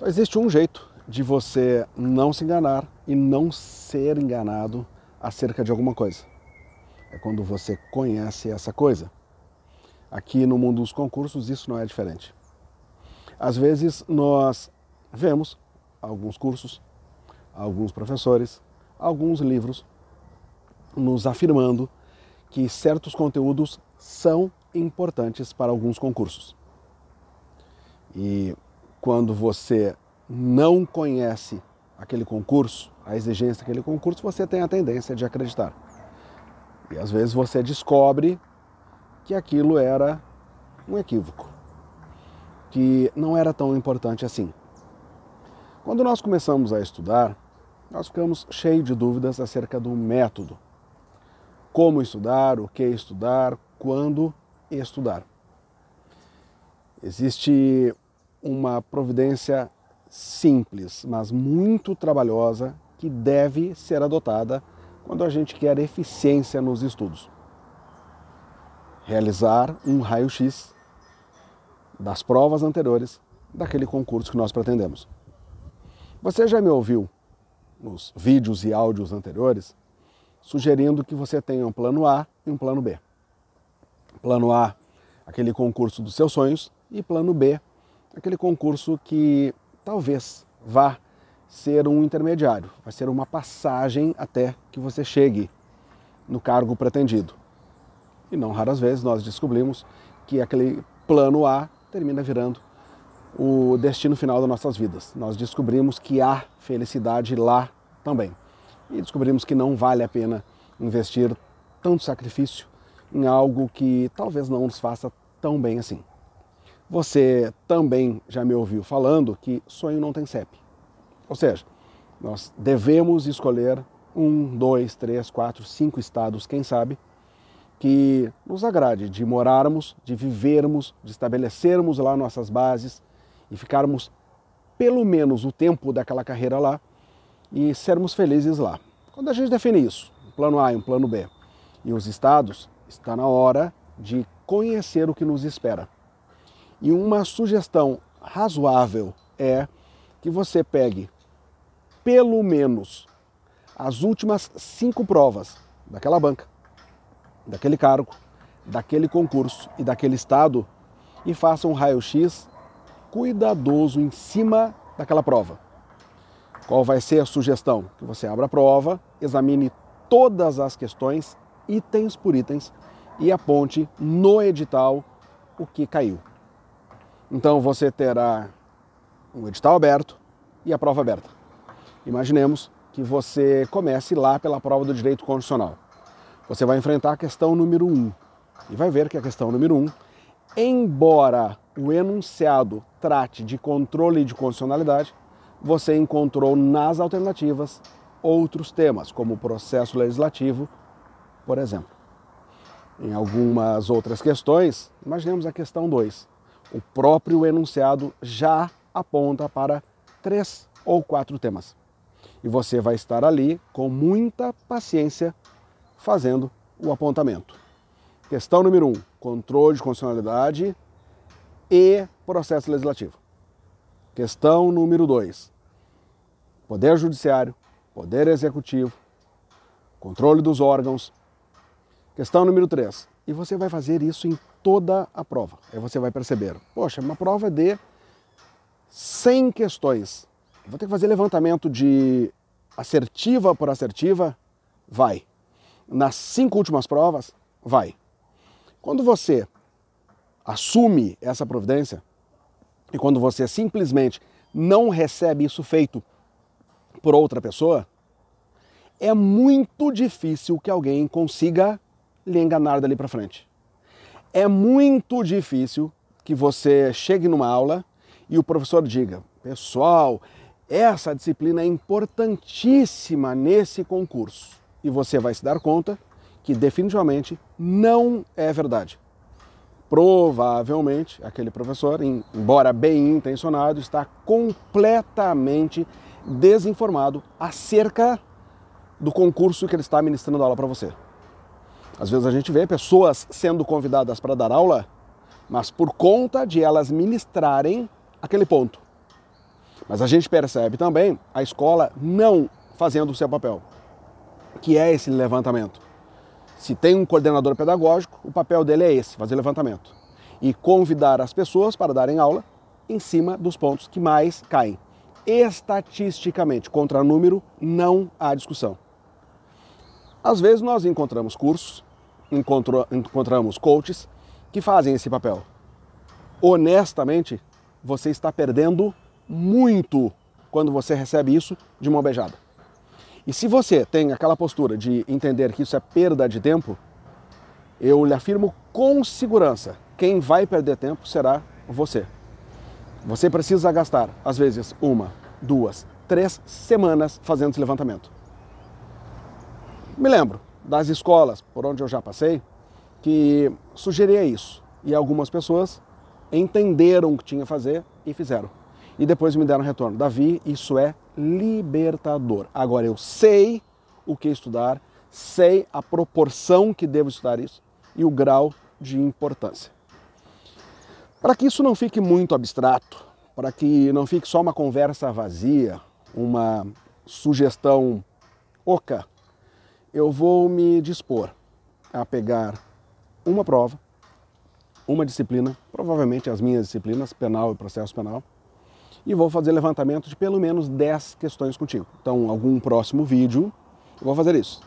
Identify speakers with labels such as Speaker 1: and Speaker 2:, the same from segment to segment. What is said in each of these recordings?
Speaker 1: Só existe um jeito de você não se enganar e não ser enganado acerca de alguma coisa. É quando você conhece essa coisa. Aqui no mundo dos concursos isso não é diferente. Às vezes nós vemos alguns cursos, alguns professores, alguns livros nos afirmando que certos conteúdos são importantes para alguns concursos. E quando você não conhece aquele concurso, a exigência daquele concurso, você tem a tendência de acreditar. E às vezes você descobre que aquilo era um equívoco, que não era tão importante assim. Quando nós começamos a estudar, nós ficamos cheios de dúvidas acerca do método. Como estudar, o que estudar, quando estudar. Existe uma providência simples, mas muito trabalhosa, que deve ser adotada quando a gente quer eficiência nos estudos. Realizar um raio-x das provas anteriores daquele concurso que nós pretendemos. Você já me ouviu nos vídeos e áudios anteriores sugerindo que você tenha um plano A e um plano B. Plano A, aquele concurso dos seus sonhos, e plano B, aquele concurso que talvez vá ser um intermediário, vai ser uma passagem até que você chegue no cargo pretendido. E não raras vezes nós descobrimos que aquele plano A termina virando o destino final das nossas vidas. Nós descobrimos que há felicidade lá também. E descobrimos que não vale a pena investir tanto sacrifício em algo que talvez não nos faça tão bem assim. Você também já me ouviu falando que sonho não tem CEP. Ou seja, nós devemos escolher um, dois, três, quatro, cinco estados, quem sabe, que nos agrade de morarmos, de vivermos, de estabelecermos lá nossas bases e ficarmos pelo menos o tempo daquela carreira lá e sermos felizes lá. Quando a gente define isso, um plano A e um plano B, e os estados, está na hora de conhecer o que nos espera. E uma sugestão razoável é que você pegue pelo menos as últimas cinco provas daquela banca, daquele cargo, daquele concurso e daquele estado e faça um raio-x cuidadoso em cima daquela prova. Qual vai ser a sugestão? Que você abra a prova, examine todas as questões, itens por itens, e aponte no edital o que caiu. Então você terá um edital aberto e a prova aberta. Imaginemos que você comece lá pela prova do direito constitucional. Você vai enfrentar a questão número 1 um, e vai ver que a questão número 1, um, embora o enunciado trate de controle de constitucionalidade, você encontrou nas alternativas outros temas, como o processo legislativo, por exemplo. Em algumas outras questões, imaginemos a questão 2 o próprio enunciado já aponta para três ou quatro temas. E você vai estar ali com muita paciência fazendo o apontamento. Questão número um: controle de constitucionalidade e processo legislativo. Questão número dois: poder judiciário, poder executivo, controle dos órgãos. Questão número três: e você vai fazer isso em toda a prova. Aí você vai perceber, poxa, uma prova de 100 questões. Vou ter que fazer levantamento de assertiva por assertiva? Vai. Nas cinco últimas provas? Vai. Quando você assume essa providência e quando você simplesmente não recebe isso feito por outra pessoa, é muito difícil que alguém consiga lhe enganar dali para frente. É muito difícil que você chegue numa aula e o professor diga: pessoal, essa disciplina é importantíssima nesse concurso. E você vai se dar conta que definitivamente não é verdade. Provavelmente aquele professor, embora bem intencionado, está completamente desinformado acerca do concurso que ele está ministrando aula para você. Às vezes a gente vê pessoas sendo convidadas para dar aula, mas por conta de elas ministrarem aquele ponto. Mas a gente percebe também a escola não fazendo o seu papel, que é esse levantamento. Se tem um coordenador pedagógico, o papel dele é esse, fazer levantamento. E convidar as pessoas para darem aula em cima dos pontos que mais caem. Estatisticamente, contra número, não há discussão. Às vezes nós encontramos cursos, encontramos coaches que fazem esse papel. Honestamente, você está perdendo muito quando você recebe isso de mão beijada. E se você tem aquela postura de entender que isso é perda de tempo, eu lhe afirmo com segurança, quem vai perder tempo será você. Você precisa gastar, às vezes, uma, duas, três semanas fazendo esse levantamento. Me lembro das escolas por onde eu já passei que sugeria isso e algumas pessoas entenderam o que tinha a fazer e fizeram e depois me deram retorno. Davi, isso é libertador. Agora eu sei o que estudar, sei a proporção que devo estudar isso e o grau de importância. Para que isso não fique muito abstrato, para que não fique só uma conversa vazia, uma sugestão oca, eu vou me dispor a pegar uma prova, uma disciplina, provavelmente as minhas disciplinas, penal e processo penal, e vou fazer levantamento de pelo menos 10 questões contigo. Então, algum próximo vídeo eu vou fazer isso.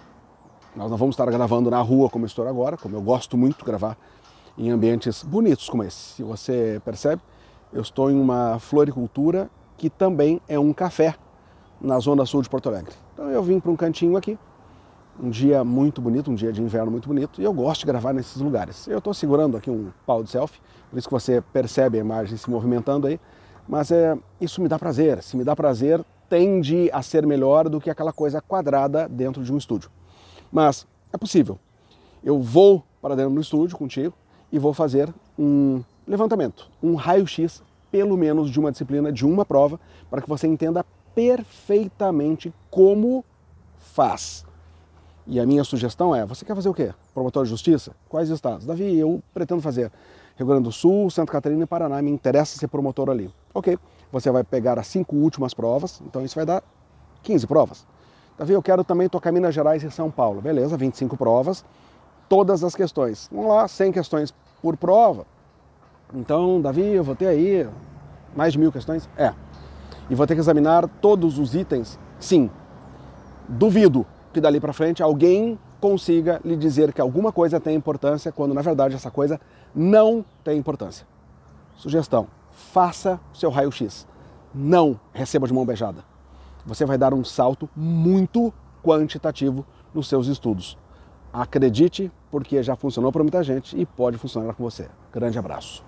Speaker 1: Nós não vamos estar gravando na rua como estou agora, como eu gosto muito de gravar em ambientes bonitos como esse. Se você percebe, eu estou em uma floricultura que também é um café na zona sul de Porto Alegre. Então eu vim para um cantinho aqui, um dia muito bonito, um dia de inverno muito bonito, e eu gosto de gravar nesses lugares. Eu estou segurando aqui um pau de selfie, por isso que você percebe a imagem se movimentando aí, mas é, isso me dá prazer. Se me dá prazer, tende a ser melhor do que aquela coisa quadrada dentro de um estúdio. Mas é possível. Eu vou para dentro do estúdio contigo e vou fazer um levantamento, um raio-x, pelo menos de uma disciplina, de uma prova, para que você entenda perfeitamente como faz. E a minha sugestão é: você quer fazer o quê? Promotor de justiça? Quais estados? Davi, eu pretendo fazer Rio Grande do Sul, Santa Catarina e Paraná. Me interessa ser promotor ali. Ok, você vai pegar as cinco últimas provas, então isso vai dar 15 provas. Davi, eu quero também tocar Minas Gerais e São Paulo. Beleza, 25 provas, todas as questões. Vamos lá, 100 questões por prova. Então, Davi, eu vou ter aí mais de mil questões? É. E vou ter que examinar todos os itens? Sim. Duvido que dali para frente alguém consiga lhe dizer que alguma coisa tem importância, quando na verdade essa coisa não tem importância. Sugestão: faça o seu raio-x. Não receba de mão beijada. Você vai dar um salto muito quantitativo nos seus estudos. Acredite, porque já funcionou para muita gente e pode funcionar com você. Grande abraço.